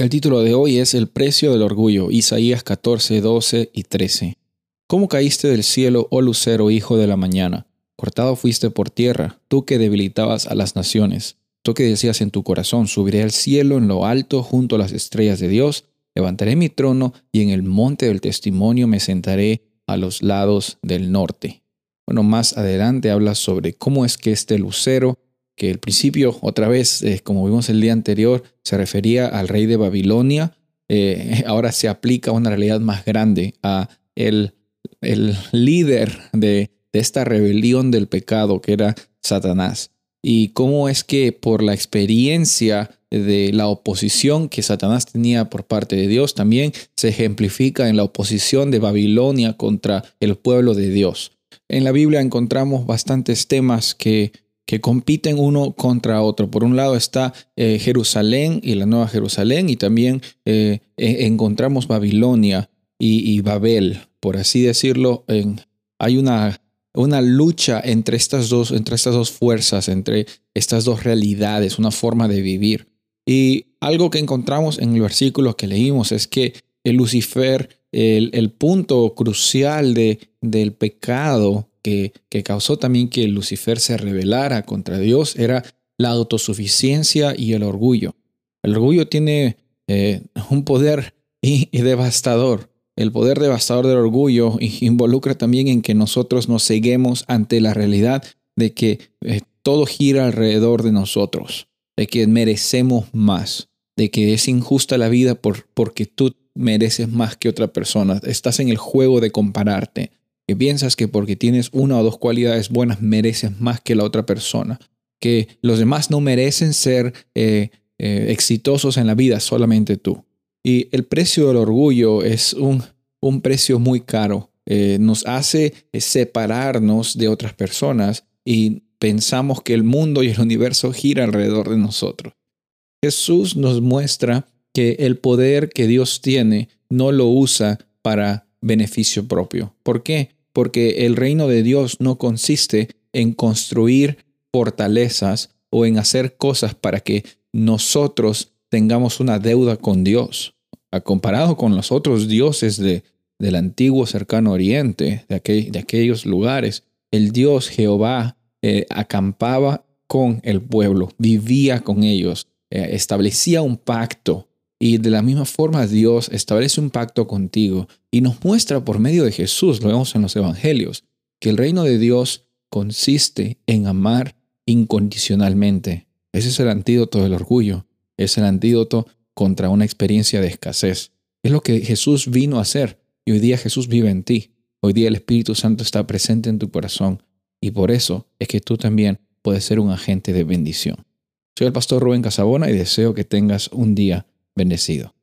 El título de hoy es El precio del orgullo, Isaías 14, 12 y 13. ¿Cómo caíste del cielo, oh lucero, hijo de la mañana? Cortado fuiste por tierra, tú que debilitabas a las naciones. Tú que decías en tu corazón, subiré al cielo en lo alto junto a las estrellas de Dios, levantaré mi trono y en el monte del testimonio me sentaré a los lados del norte. Bueno, más adelante habla sobre cómo es que este lucero que el principio, otra vez, eh, como vimos el día anterior, se refería al rey de Babilonia, eh, ahora se aplica a una realidad más grande, a el, el líder de, de esta rebelión del pecado que era Satanás. Y cómo es que por la experiencia de la oposición que Satanás tenía por parte de Dios, también se ejemplifica en la oposición de Babilonia contra el pueblo de Dios. En la Biblia encontramos bastantes temas que que compiten uno contra otro. Por un lado está eh, Jerusalén y la Nueva Jerusalén y también eh, e, encontramos Babilonia y, Babel, por así decirlo. hay una, una lucha entre estas, dos, entre estas dos fuerzas, entre estas dos realidades, una forma de vivir. Y algo que encontramos en el versículo que leímos es que el Lucifer, el, el punto crucial de, del pecado, que, causó también que Lucifer se rebelara contra Dios era la autosuficiencia y el orgullo. El orgullo tiene eh, un poder y, devastador. El poder devastador del orgullo involucra también en que nosotros nos ceguemos ante la realidad de que eh, todo gira alrededor de nosotros, de que merecemos más, de que es injusta la vida por, porque tú mereces más que otra persona. Estás en el juego de compararte que piensas que porque tienes una o dos cualidades buenas mereces más que la otra persona, que los demás no merecen ser eh, eh, exitosos en la vida, solamente tú. Y el precio del orgullo es un, un precio muy caro. Eh, nos hace separarnos de otras personas y pensamos que el mundo y el universo gira alrededor de nosotros. Jesús nos muestra que el poder que Dios tiene no lo usa para beneficio propio. ¿Por qué? Porque el reino de Dios no consiste en construir fortalezas o en hacer cosas para que nosotros tengamos una deuda con Dios. A comparado con los otros dioses de, del antiguo cercano oriente, de, de aquellos lugares, el Dios Jehová eh, acampaba con el pueblo, vivía con ellos, eh, establecía un pacto y de la misma forma Dios establece un pacto contigo y nos muestra por medio de Jesús, lo vemos en los Evangelios, que el reino de Dios consiste en amar incondicionalmente. Ese es el antídoto del orgullo, es el antídoto contra una experiencia de escasez. Es lo que Jesús vino a hacer y hoy día Jesús vive en ti. Hoy día el Espíritu Santo está presente en tu corazón y por eso es que tú también puedes ser un agente de bendición. Soy el pastor Rubén Casabona y deseo que tengas un día bendecido.